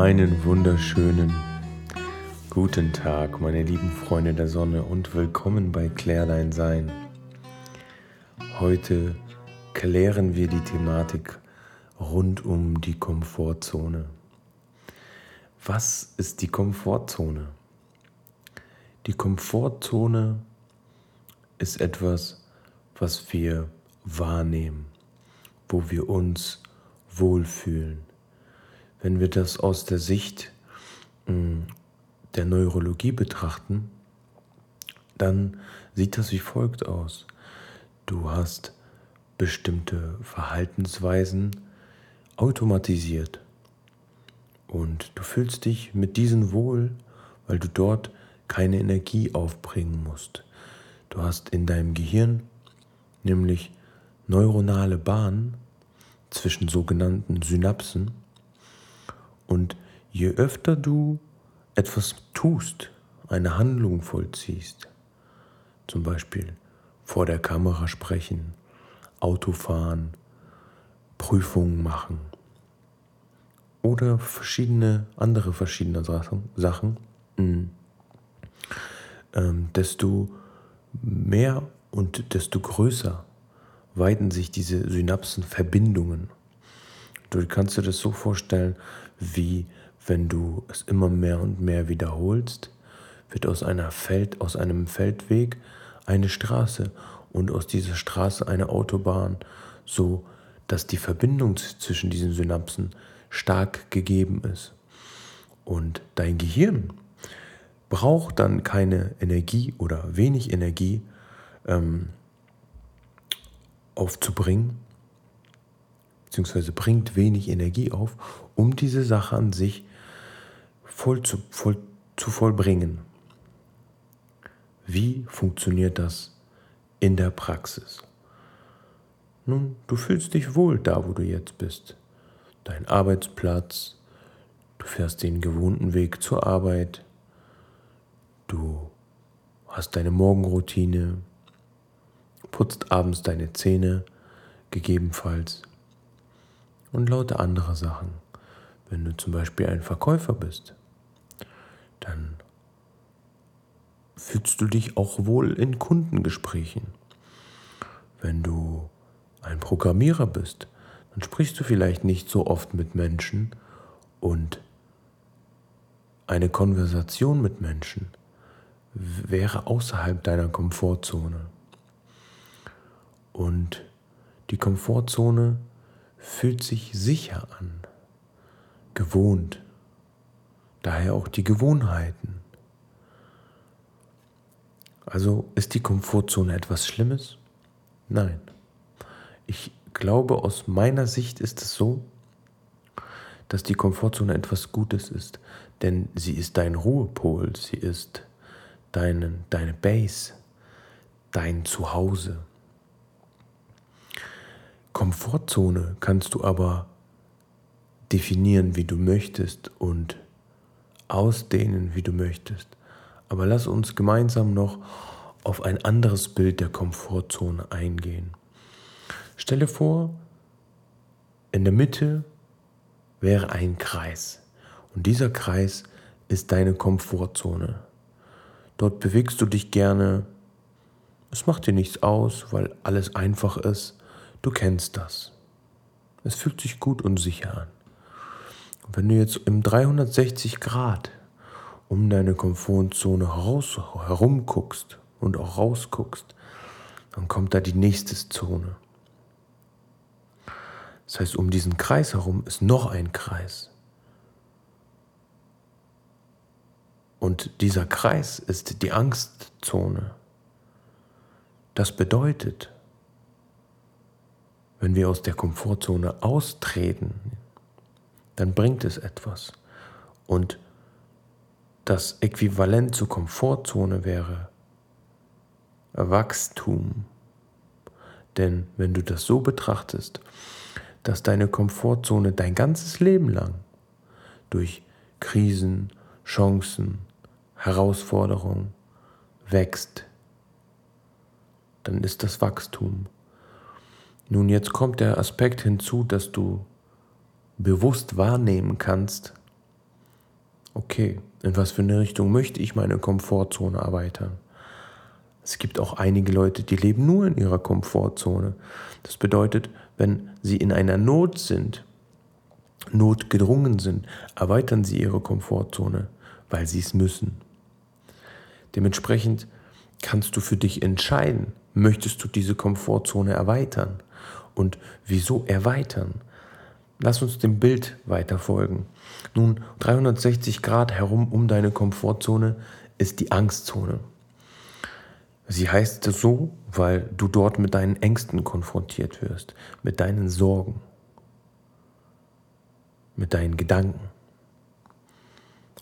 Einen wunderschönen guten Tag, meine lieben Freunde der Sonne und willkommen bei Klär dein Sein. Heute klären wir die Thematik rund um die Komfortzone. Was ist die Komfortzone? Die Komfortzone ist etwas, was wir wahrnehmen, wo wir uns wohlfühlen. Wenn wir das aus der Sicht hm, der Neurologie betrachten, dann sieht das wie folgt aus. Du hast bestimmte Verhaltensweisen automatisiert und du fühlst dich mit diesen wohl, weil du dort keine Energie aufbringen musst. Du hast in deinem Gehirn nämlich neuronale Bahnen zwischen sogenannten Synapsen und je öfter du etwas tust, eine Handlung vollziehst, zum Beispiel vor der Kamera sprechen, Autofahren, Prüfungen machen oder verschiedene andere verschiedene Sachen, mm, ähm, desto mehr und desto größer weiten sich diese Synapsenverbindungen. Du kannst dir das so vorstellen, wie wenn du es immer mehr und mehr wiederholst, wird aus, einer Feld, aus einem Feldweg eine Straße und aus dieser Straße eine Autobahn, so dass die Verbindung zwischen diesen Synapsen stark gegeben ist. Und dein Gehirn braucht dann keine Energie oder wenig Energie ähm, aufzubringen, beziehungsweise bringt wenig Energie auf, um diese Sache an sich voll zu, voll, zu vollbringen. Wie funktioniert das in der Praxis? Nun, du fühlst dich wohl da, wo du jetzt bist. Dein Arbeitsplatz, du fährst den gewohnten Weg zur Arbeit, du hast deine Morgenroutine, putzt abends deine Zähne, gegebenenfalls, und lauter andere Sachen. Wenn du zum Beispiel ein Verkäufer bist, dann fühlst du dich auch wohl in Kundengesprächen. Wenn du ein Programmierer bist, dann sprichst du vielleicht nicht so oft mit Menschen und eine Konversation mit Menschen wäre außerhalb deiner Komfortzone. Und die Komfortzone fühlt sich sicher an, gewohnt, daher auch die Gewohnheiten. Also ist die Komfortzone etwas Schlimmes? Nein. Ich glaube, aus meiner Sicht ist es so, dass die Komfortzone etwas Gutes ist, denn sie ist dein Ruhepol, sie ist deine, deine Base, dein Zuhause. Komfortzone kannst du aber definieren, wie du möchtest und ausdehnen, wie du möchtest. Aber lass uns gemeinsam noch auf ein anderes Bild der Komfortzone eingehen. Stelle vor, in der Mitte wäre ein Kreis und dieser Kreis ist deine Komfortzone. Dort bewegst du dich gerne. Es macht dir nichts aus, weil alles einfach ist. Du kennst das. Es fühlt sich gut und sicher an. Und wenn du jetzt im 360 Grad um deine Komfortzone herum guckst und auch rausguckst, dann kommt da die nächste Zone. Das heißt, um diesen Kreis herum ist noch ein Kreis. Und dieser Kreis ist die Angstzone. Das bedeutet, wenn wir aus der Komfortzone austreten, dann bringt es etwas. Und das Äquivalent zur Komfortzone wäre Wachstum. Denn wenn du das so betrachtest, dass deine Komfortzone dein ganzes Leben lang durch Krisen, Chancen, Herausforderungen wächst, dann ist das Wachstum. Nun, jetzt kommt der Aspekt hinzu, dass du bewusst wahrnehmen kannst, okay, in was für eine Richtung möchte ich meine Komfortzone erweitern? Es gibt auch einige Leute, die leben nur in ihrer Komfortzone. Das bedeutet, wenn sie in einer Not sind, notgedrungen sind, erweitern sie ihre Komfortzone, weil sie es müssen. Dementsprechend kannst du für dich entscheiden, möchtest du diese Komfortzone erweitern? Und wieso erweitern? Lass uns dem Bild weiter folgen. Nun, 360 Grad herum um deine Komfortzone ist die Angstzone. Sie heißt so, weil du dort mit deinen Ängsten konfrontiert wirst, mit deinen Sorgen, mit deinen Gedanken.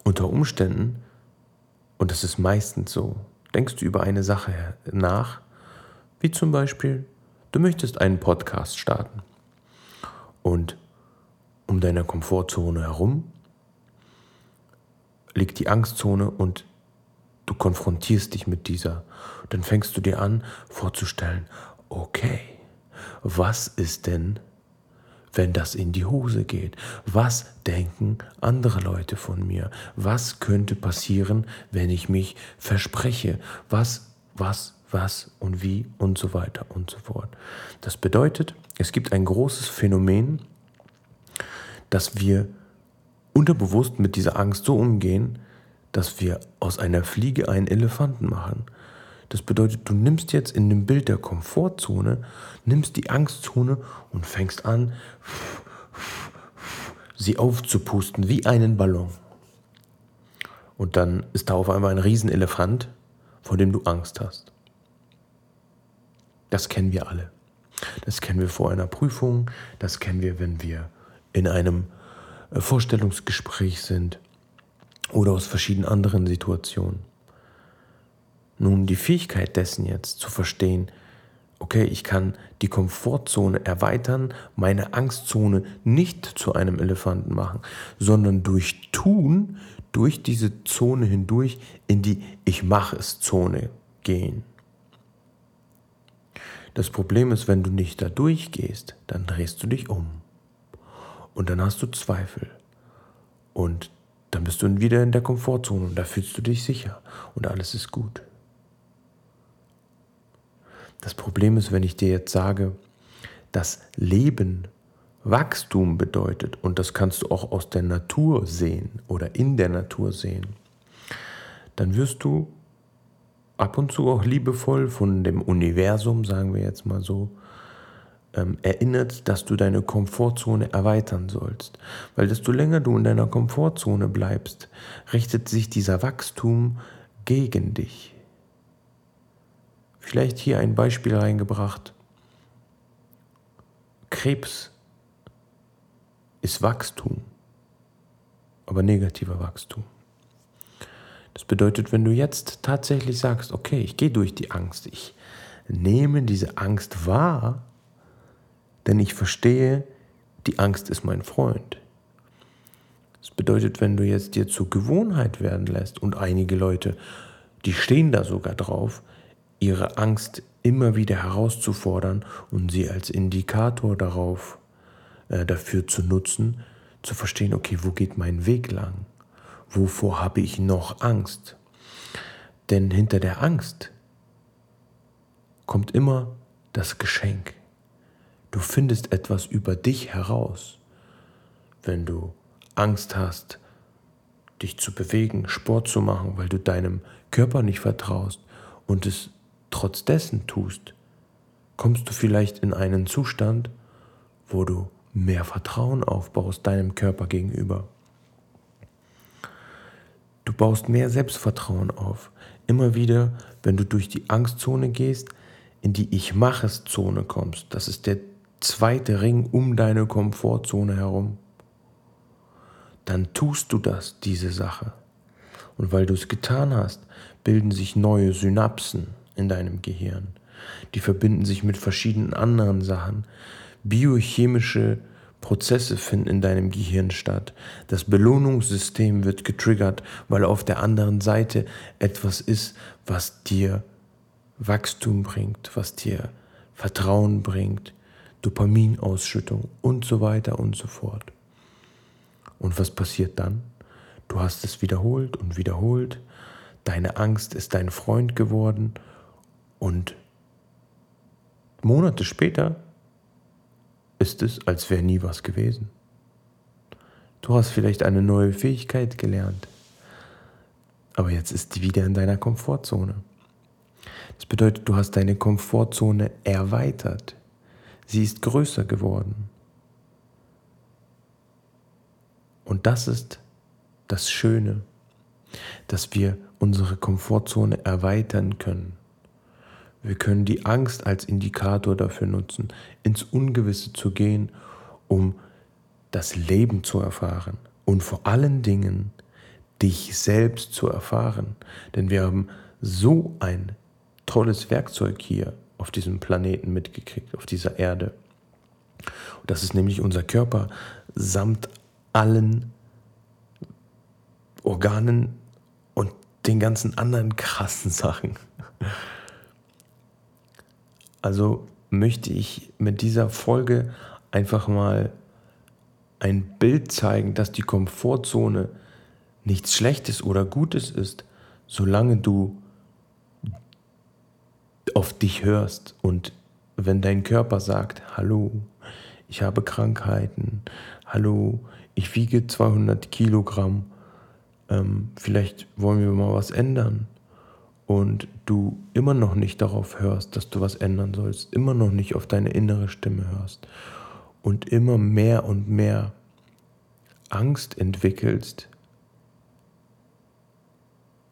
Unter Umständen, und das ist meistens so, denkst du über eine Sache nach, wie zum Beispiel, du möchtest einen Podcast starten. Und um deine Komfortzone herum liegt die Angstzone und du konfrontierst dich mit dieser. Dann fängst du dir an vorzustellen, okay, was ist denn, wenn das in die Hose geht? Was denken andere Leute von mir? Was könnte passieren, wenn ich mich verspreche? Was, was, was und wie und so weiter und so fort. Das bedeutet, es gibt ein großes Phänomen, dass wir unterbewusst mit dieser Angst so umgehen, dass wir aus einer Fliege einen Elefanten machen. Das bedeutet, du nimmst jetzt in dem Bild der Komfortzone, nimmst die Angstzone und fängst an, sie aufzupusten wie einen Ballon. Und dann ist da auf einmal ein Riesenelefant, vor dem du Angst hast. Das kennen wir alle. Das kennen wir vor einer Prüfung, das kennen wir, wenn wir in einem äh, Vorstellungsgespräch sind oder aus verschiedenen anderen Situationen. Nun, die Fähigkeit dessen jetzt zu verstehen, okay, ich kann die Komfortzone erweitern, meine Angstzone nicht zu einem Elefanten machen, sondern durch Tun, durch diese Zone hindurch in die Ich mache es Zone gehen. Das Problem ist, wenn du nicht da durchgehst, dann drehst du dich um. Und dann hast du Zweifel. Und dann bist du wieder in der Komfortzone und da fühlst du dich sicher und alles ist gut. Das Problem ist, wenn ich dir jetzt sage, dass Leben Wachstum bedeutet und das kannst du auch aus der Natur sehen oder in der Natur sehen, dann wirst du ab und zu auch liebevoll von dem Universum, sagen wir jetzt mal so, ähm, erinnert, dass du deine Komfortzone erweitern sollst. Weil desto länger du in deiner Komfortzone bleibst, richtet sich dieser Wachstum gegen dich. Vielleicht hier ein Beispiel reingebracht. Krebs ist Wachstum, aber negativer Wachstum. Das bedeutet, wenn du jetzt tatsächlich sagst, okay, ich gehe durch die Angst, ich nehme diese Angst wahr, denn ich verstehe, die Angst ist mein Freund. Das bedeutet, wenn du jetzt dir zur Gewohnheit werden lässt und einige Leute, die stehen da sogar drauf, ihre Angst immer wieder herauszufordern und sie als Indikator darauf äh, dafür zu nutzen, zu verstehen, okay, wo geht mein Weg lang? Wovor habe ich noch Angst? Denn hinter der Angst kommt immer das Geschenk. Du findest etwas über dich heraus, wenn du Angst hast, dich zu bewegen, Sport zu machen, weil du deinem Körper nicht vertraust und es trotz dessen tust, kommst du vielleicht in einen Zustand, wo du mehr Vertrauen aufbaust deinem Körper gegenüber. Du baust mehr Selbstvertrauen auf. Immer wieder, wenn du durch die Angstzone gehst, in die Ich mache es Zone kommst. Das ist der zweite Ring um deine Komfortzone herum, dann tust du das, diese Sache. Und weil du es getan hast, bilden sich neue Synapsen in deinem Gehirn. Die verbinden sich mit verschiedenen anderen Sachen. Biochemische Prozesse finden in deinem Gehirn statt. Das Belohnungssystem wird getriggert, weil auf der anderen Seite etwas ist, was dir Wachstum bringt, was dir Vertrauen bringt, Dopaminausschüttung und so weiter und so fort. Und was passiert dann? Du hast es wiederholt und wiederholt. Deine Angst ist dein Freund geworden und Monate später ist es, als wäre nie was gewesen. Du hast vielleicht eine neue Fähigkeit gelernt, aber jetzt ist die wieder in deiner Komfortzone. Das bedeutet, du hast deine Komfortzone erweitert. Sie ist größer geworden. Und das ist das Schöne, dass wir unsere Komfortzone erweitern können. Wir können die Angst als Indikator dafür nutzen, ins Ungewisse zu gehen, um das Leben zu erfahren und vor allen Dingen dich selbst zu erfahren. Denn wir haben so ein tolles Werkzeug hier auf diesem Planeten mitgekriegt, auf dieser Erde. das ist nämlich unser Körper samt allen Organen und den ganzen anderen krassen Sachen. Also möchte ich mit dieser Folge einfach mal ein Bild zeigen, dass die Komfortzone nichts Schlechtes oder Gutes ist, solange du auf dich hörst. Und wenn dein Körper sagt, hallo, ich habe Krankheiten, hallo, ich wiege 200 Kilogramm, ähm, vielleicht wollen wir mal was ändern und du immer noch nicht darauf hörst, dass du was ändern sollst, immer noch nicht auf deine innere Stimme hörst und immer mehr und mehr Angst entwickelst,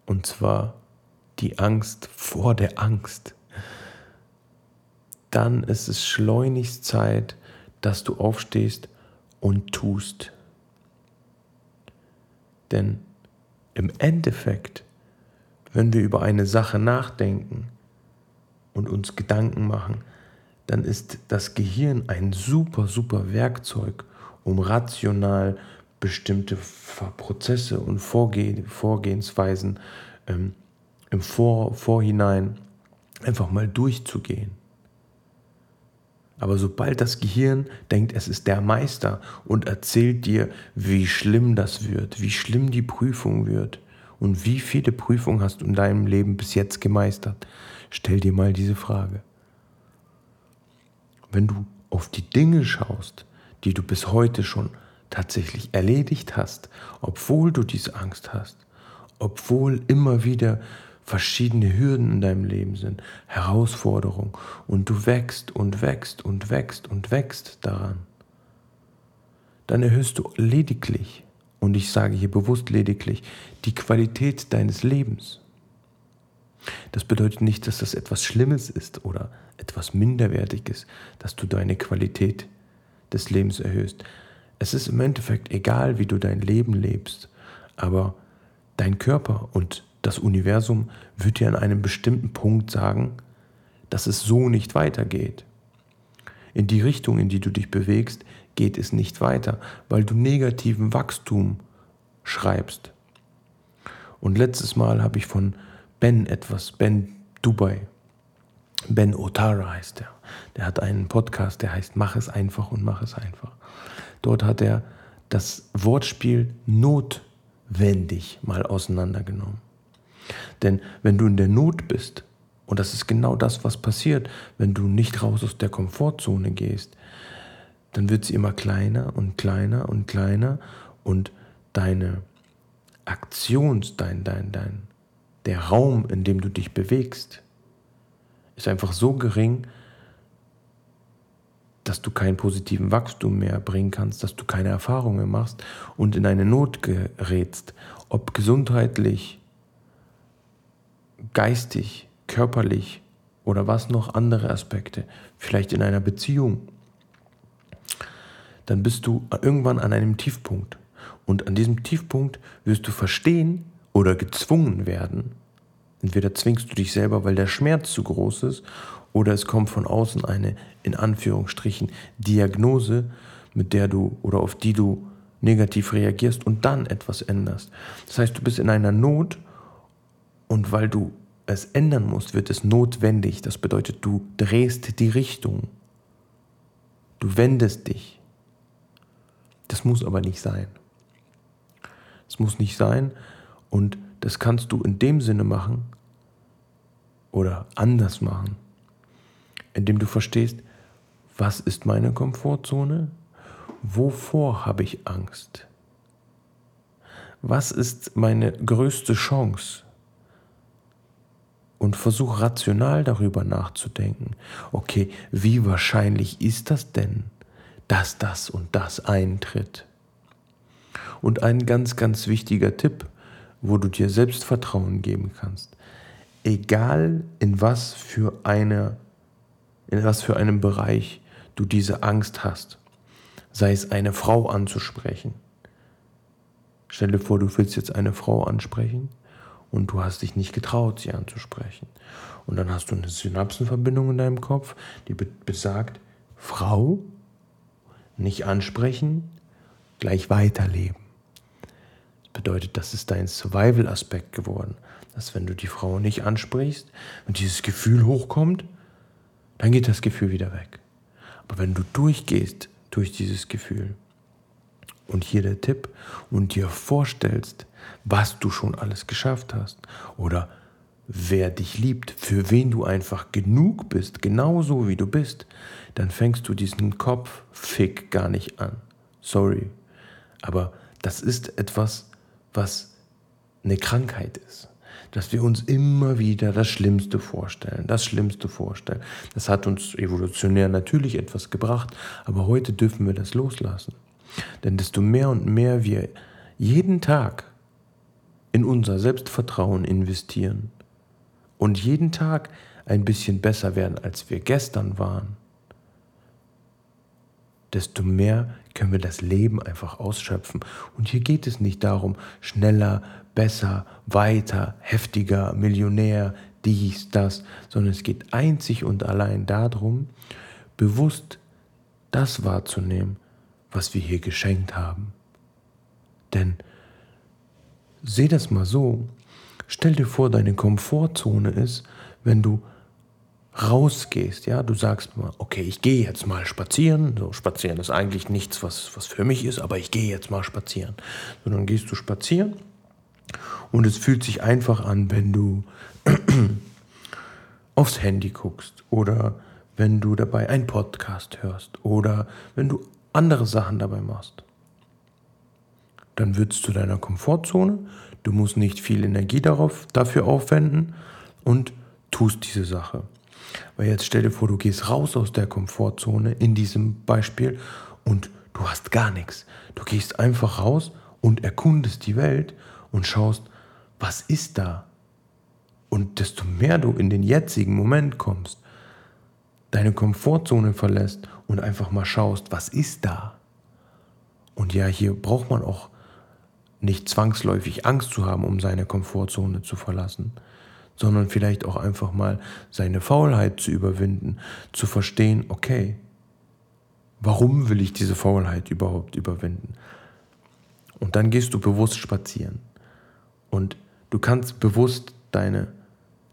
und zwar die Angst vor der Angst, dann ist es schleunigst Zeit, dass du aufstehst und tust. Denn im Endeffekt wenn wir über eine Sache nachdenken und uns Gedanken machen, dann ist das Gehirn ein super, super Werkzeug, um rational bestimmte Prozesse und Vorgeh Vorgehensweisen ähm, im Vor Vorhinein einfach mal durchzugehen. Aber sobald das Gehirn denkt, es ist der Meister und erzählt dir, wie schlimm das wird, wie schlimm die Prüfung wird, und wie viele Prüfungen hast du in deinem Leben bis jetzt gemeistert? Stell dir mal diese Frage. Wenn du auf die Dinge schaust, die du bis heute schon tatsächlich erledigt hast, obwohl du diese Angst hast, obwohl immer wieder verschiedene Hürden in deinem Leben sind, Herausforderungen und du wächst und wächst und wächst und wächst daran, dann erhöhst du lediglich und ich sage hier bewusst lediglich, die Qualität deines Lebens. Das bedeutet nicht, dass das etwas Schlimmes ist oder etwas Minderwertiges, dass du deine Qualität des Lebens erhöhst. Es ist im Endeffekt egal, wie du dein Leben lebst, aber dein Körper und das Universum wird dir an einem bestimmten Punkt sagen, dass es so nicht weitergeht. In die Richtung, in die du dich bewegst, geht es nicht weiter, weil du negativen Wachstum schreibst. Und letztes Mal habe ich von Ben etwas, Ben Dubai, Ben Otara heißt er. Der hat einen Podcast, der heißt Mach es einfach und mach es einfach. Dort hat er das Wortspiel notwendig mal auseinandergenommen. Denn wenn du in der Not bist, und das ist genau das, was passiert, wenn du nicht raus aus der Komfortzone gehst, dann wird sie immer kleiner und kleiner und kleiner und deine Aktions, dein, dein, dein, der Raum, in dem du dich bewegst, ist einfach so gering, dass du keinen positiven Wachstum mehr bringen kannst, dass du keine Erfahrungen machst und in eine Not gerätst, ob gesundheitlich, geistig, körperlich oder was noch andere Aspekte, vielleicht in einer Beziehung dann bist du irgendwann an einem Tiefpunkt. Und an diesem Tiefpunkt wirst du verstehen oder gezwungen werden. Entweder zwingst du dich selber, weil der Schmerz zu groß ist, oder es kommt von außen eine, in Anführungsstrichen, Diagnose, mit der du oder auf die du negativ reagierst und dann etwas änderst. Das heißt, du bist in einer Not und weil du es ändern musst, wird es notwendig. Das bedeutet, du drehst die Richtung. Du wendest dich. Das muss aber nicht sein. Es muss nicht sein. Und das kannst du in dem Sinne machen oder anders machen, indem du verstehst, was ist meine Komfortzone? Wovor habe ich Angst? Was ist meine größte Chance? Und versuch rational darüber nachzudenken. Okay, wie wahrscheinlich ist das denn, dass das und das eintritt? Und ein ganz, ganz wichtiger Tipp, wo du dir Selbstvertrauen geben kannst. Egal in was für eine, in was für einem Bereich du diese Angst hast, sei es eine Frau anzusprechen. Stell dir vor, du willst jetzt eine Frau ansprechen und du hast dich nicht getraut, sie anzusprechen. Und dann hast du eine Synapsenverbindung in deinem Kopf, die besagt, Frau, nicht ansprechen, gleich weiterleben. Das bedeutet, das ist dein Survival-Aspekt geworden. Dass wenn du die Frau nicht ansprichst und dieses Gefühl hochkommt, dann geht das Gefühl wieder weg. Aber wenn du durchgehst durch dieses Gefühl und hier der Tipp und dir vorstellst, was du schon alles geschafft hast oder wer dich liebt, für wen du einfach genug bist, genauso wie du bist, dann fängst du diesen Kopffick gar nicht an. Sorry. Aber das ist etwas, was eine Krankheit ist dass wir uns immer wieder das Schlimmste vorstellen, das Schlimmste vorstellen. Das hat uns evolutionär natürlich etwas gebracht, aber heute dürfen wir das loslassen. Denn desto mehr und mehr wir jeden Tag in unser Selbstvertrauen investieren und jeden Tag ein bisschen besser werden, als wir gestern waren, desto mehr können wir das Leben einfach ausschöpfen. Und hier geht es nicht darum, schneller, besser, weiter, heftiger, Millionär, dies, das, sondern es geht einzig und allein darum, bewusst das wahrzunehmen, was wir hier geschenkt haben. Denn seh das mal so, stell dir vor, deine Komfortzone ist, wenn du rausgehst, ja, du sagst mal, okay, ich gehe jetzt mal spazieren. So, spazieren ist eigentlich nichts, was, was für mich ist, aber ich gehe jetzt mal spazieren. So, dann gehst du spazieren und es fühlt sich einfach an, wenn du aufs Handy guckst oder wenn du dabei einen Podcast hörst oder wenn du andere Sachen dabei machst. Dann wird es zu deiner Komfortzone, du musst nicht viel Energie darauf, dafür aufwenden und tust diese Sache. Weil jetzt stell dir vor, du gehst raus aus der Komfortzone in diesem Beispiel und du hast gar nichts. Du gehst einfach raus und erkundest die Welt und schaust, was ist da? Und desto mehr du in den jetzigen Moment kommst, deine Komfortzone verlässt und einfach mal schaust, was ist da? Und ja, hier braucht man auch nicht zwangsläufig Angst zu haben, um seine Komfortzone zu verlassen, sondern vielleicht auch einfach mal seine Faulheit zu überwinden, zu verstehen, okay, warum will ich diese Faulheit überhaupt überwinden? Und dann gehst du bewusst spazieren und du kannst bewusst deine,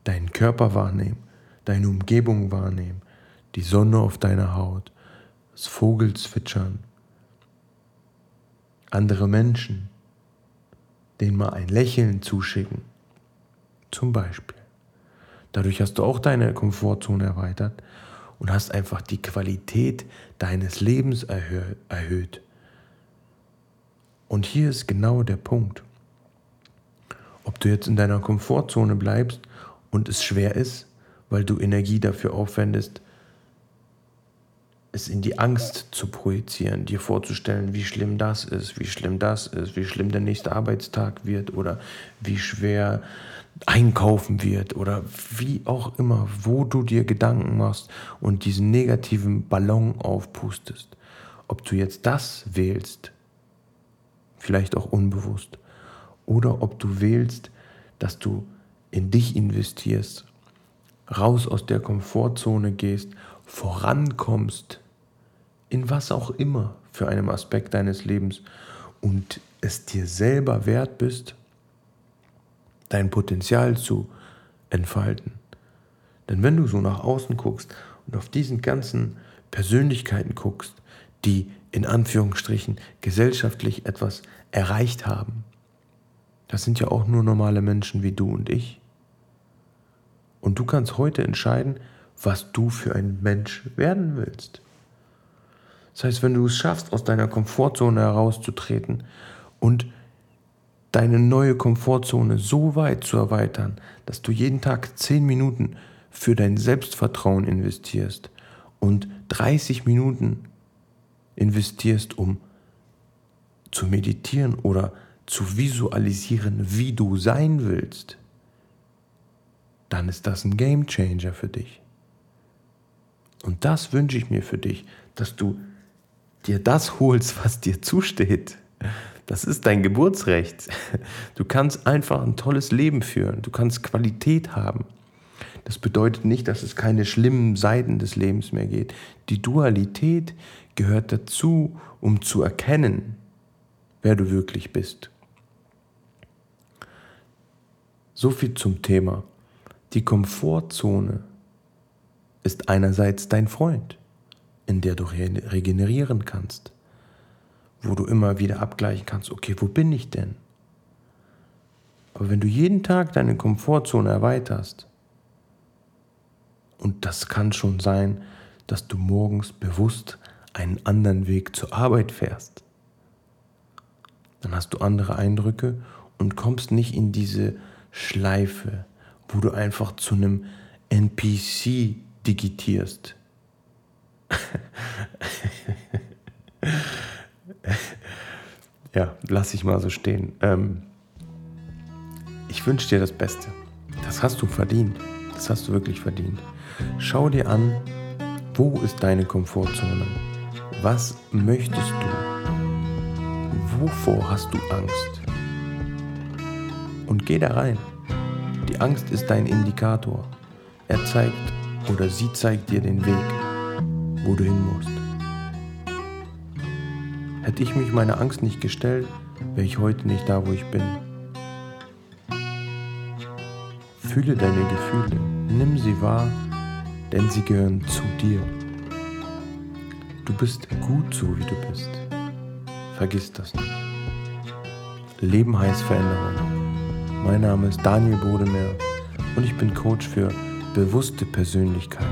deinen Körper wahrnehmen, deine Umgebung wahrnehmen, die Sonne auf deiner Haut, das Vogelzwitschern, andere Menschen, denen mal ein Lächeln zuschicken zum Beispiel. Dadurch hast du auch deine Komfortzone erweitert und hast einfach die Qualität deines Lebens erhöht. Und hier ist genau der Punkt. Ob du jetzt in deiner Komfortzone bleibst und es schwer ist, weil du Energie dafür aufwendest, es in die Angst zu projizieren, dir vorzustellen, wie schlimm das ist, wie schlimm das ist, wie schlimm der nächste Arbeitstag wird oder wie schwer einkaufen wird oder wie auch immer, wo du dir Gedanken machst und diesen negativen Ballon aufpustest. Ob du jetzt das wählst, vielleicht auch unbewusst, oder ob du wählst, dass du in dich investierst, raus aus der Komfortzone gehst, vorankommst, in was auch immer für einem Aspekt deines Lebens und es dir selber wert bist, dein Potenzial zu entfalten. Denn wenn du so nach außen guckst und auf diesen ganzen Persönlichkeiten guckst, die in Anführungsstrichen gesellschaftlich etwas erreicht haben, Das sind ja auch nur normale Menschen wie du und ich. Und du kannst heute entscheiden, was du für ein Mensch werden willst. Das heißt, wenn du es schaffst, aus deiner Komfortzone herauszutreten und deine neue Komfortzone so weit zu erweitern, dass du jeden Tag 10 Minuten für dein Selbstvertrauen investierst und 30 Minuten investierst, um zu meditieren oder zu visualisieren, wie du sein willst, dann ist das ein Game Changer für dich. Und das wünsche ich mir für dich, dass du dir das holst, was dir zusteht. Das ist dein Geburtsrecht. Du kannst einfach ein tolles Leben führen. Du kannst Qualität haben. Das bedeutet nicht, dass es keine schlimmen Seiten des Lebens mehr geht. Die Dualität gehört dazu, um zu erkennen, wer du wirklich bist. So viel zum Thema. Die Komfortzone ist einerseits dein Freund, in der du regenerieren kannst, wo du immer wieder abgleichen kannst, okay, wo bin ich denn? Aber wenn du jeden Tag deine Komfortzone erweiterst, und das kann schon sein, dass du morgens bewusst einen anderen Weg zur Arbeit fährst. Dann hast du andere Eindrücke und kommst nicht in diese Schleife, wo du einfach zu einem NPC digitierst. ja, lass ich mal so stehen. Ähm, ich wünsche dir das Beste. Das hast du verdient. Das hast du wirklich verdient. Schau dir an, wo ist deine Komfortzone? Was möchtest du? Wovor hast du Angst? Und geh da rein. Die Angst ist dein Indikator. Er zeigt oder sie zeigt dir den Weg, wo du hin musst. Hätte ich mich meiner Angst nicht gestellt, wäre ich heute nicht da, wo ich bin. Fühle deine Gefühle, nimm sie wahr denn sie gehören zu dir. Du bist gut so, wie du bist. Vergiss das nicht. Leben heißt Veränderung. Mein Name ist Daniel Bodemeer und ich bin Coach für bewusste Persönlichkeit.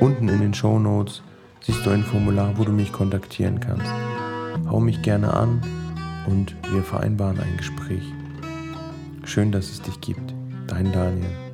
Unten in den Show Notes siehst du ein Formular, wo du mich kontaktieren kannst. Hau mich gerne an und wir vereinbaren ein Gespräch. Schön, dass es dich gibt. Dein Daniel.